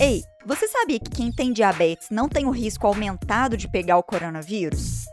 Ei, você sabia que quem tem diabetes não tem o risco aumentado de pegar o coronavírus?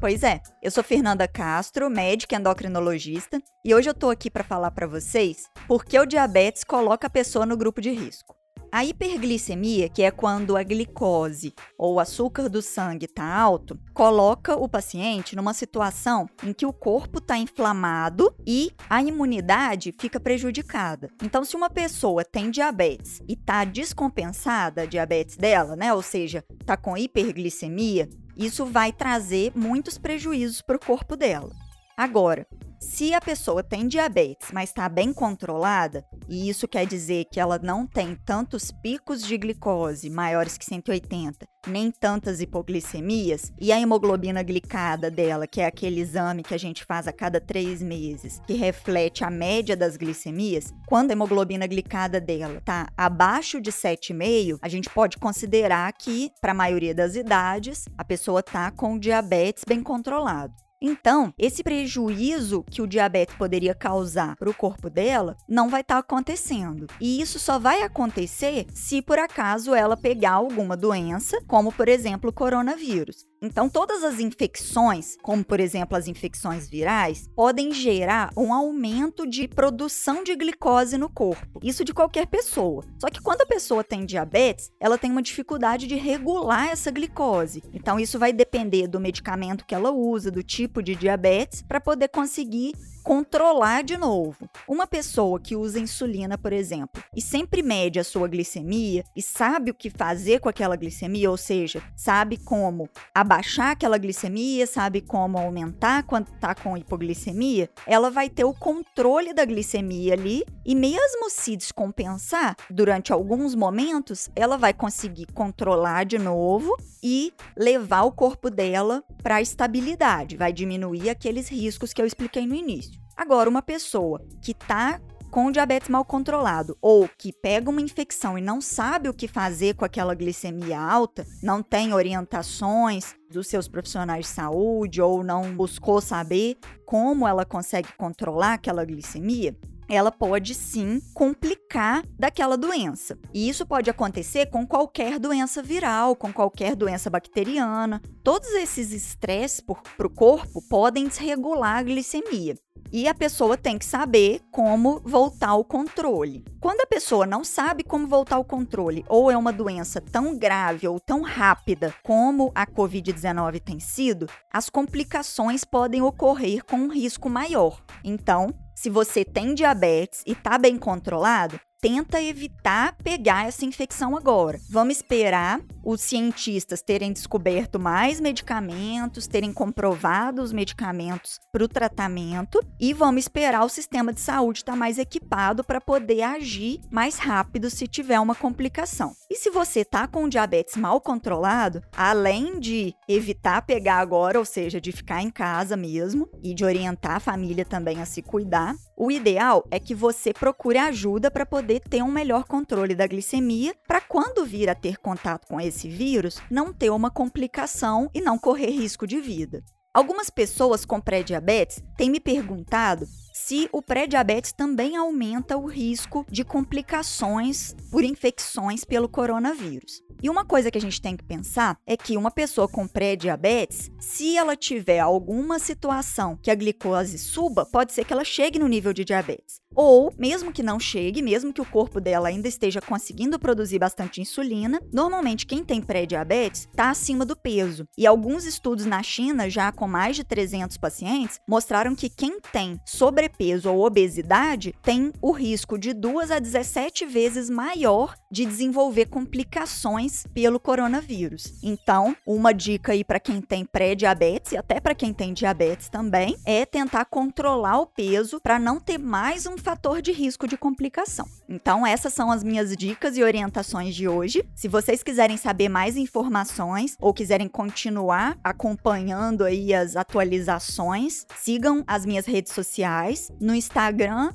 Pois é, eu sou Fernanda Castro, médica endocrinologista, e hoje eu tô aqui para falar para vocês por que o diabetes coloca a pessoa no grupo de risco. A hiperglicemia, que é quando a glicose ou o açúcar do sangue está alto, coloca o paciente numa situação em que o corpo está inflamado e a imunidade fica prejudicada. Então, se uma pessoa tem diabetes e está descompensada a diabetes dela, né, ou seja, está com hiperglicemia, isso vai trazer muitos prejuízos para o corpo dela. Agora, se a pessoa tem diabetes, mas está bem controlada, e isso quer dizer que ela não tem tantos picos de glicose maiores que 180, nem tantas hipoglicemias, e a hemoglobina glicada dela, que é aquele exame que a gente faz a cada três meses, que reflete a média das glicemias, quando a hemoglobina glicada dela está abaixo de 7,5, a gente pode considerar que, para a maioria das idades, a pessoa está com diabetes bem controlado. Então, esse prejuízo que o diabetes poderia causar para o corpo dela não vai estar tá acontecendo. E isso só vai acontecer se por acaso ela pegar alguma doença, como por exemplo o coronavírus. Então, todas as infecções, como por exemplo as infecções virais, podem gerar um aumento de produção de glicose no corpo. Isso de qualquer pessoa. Só que quando a pessoa tem diabetes, ela tem uma dificuldade de regular essa glicose. Então, isso vai depender do medicamento que ela usa, do tipo de diabetes, para poder conseguir controlar de novo. Uma pessoa que usa insulina, por exemplo, e sempre mede a sua glicemia e sabe o que fazer com aquela glicemia, ou seja, sabe como abaixar aquela glicemia, sabe como aumentar quando está com hipoglicemia, ela vai ter o controle da glicemia ali e mesmo se descompensar durante alguns momentos, ela vai conseguir controlar de novo e levar o corpo dela para a estabilidade, vai diminuir aqueles riscos que eu expliquei no início. Agora, uma pessoa que está com diabetes mal controlado ou que pega uma infecção e não sabe o que fazer com aquela glicemia alta, não tem orientações dos seus profissionais de saúde ou não buscou saber como ela consegue controlar aquela glicemia, ela pode sim complicar daquela doença. E isso pode acontecer com qualquer doença viral, com qualquer doença bacteriana. Todos esses estresses para o corpo podem desregular a glicemia. E a pessoa tem que saber como voltar ao controle. Quando a pessoa não sabe como voltar ao controle, ou é uma doença tão grave ou tão rápida como a Covid-19 tem sido, as complicações podem ocorrer com um risco maior. Então, se você tem diabetes e está bem controlado, tenta evitar pegar essa infecção agora. Vamos esperar os cientistas terem descoberto mais medicamentos, terem comprovado os medicamentos para o tratamento e vamos esperar o sistema de saúde estar tá mais equipado para poder agir mais rápido se tiver uma complicação. E se você está com diabetes mal controlado, além de evitar pegar agora, ou seja, de ficar em casa mesmo e de orientar a família também a se cuidar, o ideal é que você procure ajuda para poder ter um melhor controle da glicemia, para quando vir a ter contato com esse vírus, não ter uma complicação e não correr risco de vida. Algumas pessoas com pré-diabetes têm me perguntado se o pré-diabetes também aumenta o risco de complicações por infecções pelo coronavírus. E uma coisa que a gente tem que pensar é que uma pessoa com pré-diabetes, se ela tiver alguma situação que a glicose suba, pode ser que ela chegue no nível de diabetes. Ou, mesmo que não chegue, mesmo que o corpo dela ainda esteja conseguindo produzir bastante insulina, normalmente quem tem pré-diabetes está acima do peso. E alguns estudos na China, já com mais de 300 pacientes, mostraram que quem tem sobrepeso ou obesidade tem o risco de 2 a 17 vezes maior de desenvolver complicações pelo coronavírus. Então, uma dica aí para quem tem pré-diabetes e até para quem tem diabetes também é tentar controlar o peso para não ter mais um fator de risco de complicação. Então, essas são as minhas dicas e orientações de hoje. Se vocês quiserem saber mais informações ou quiserem continuar acompanhando aí as atualizações, sigam as minhas redes sociais no Instagram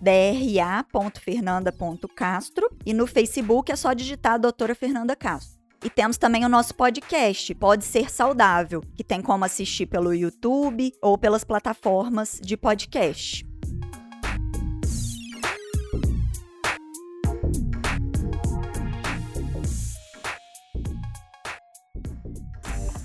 dra.fernanda.castro e no Facebook é só digitar doutora Fernanda Castro. E temos também o nosso podcast, Pode Ser Saudável, que tem como assistir pelo YouTube ou pelas plataformas de podcast.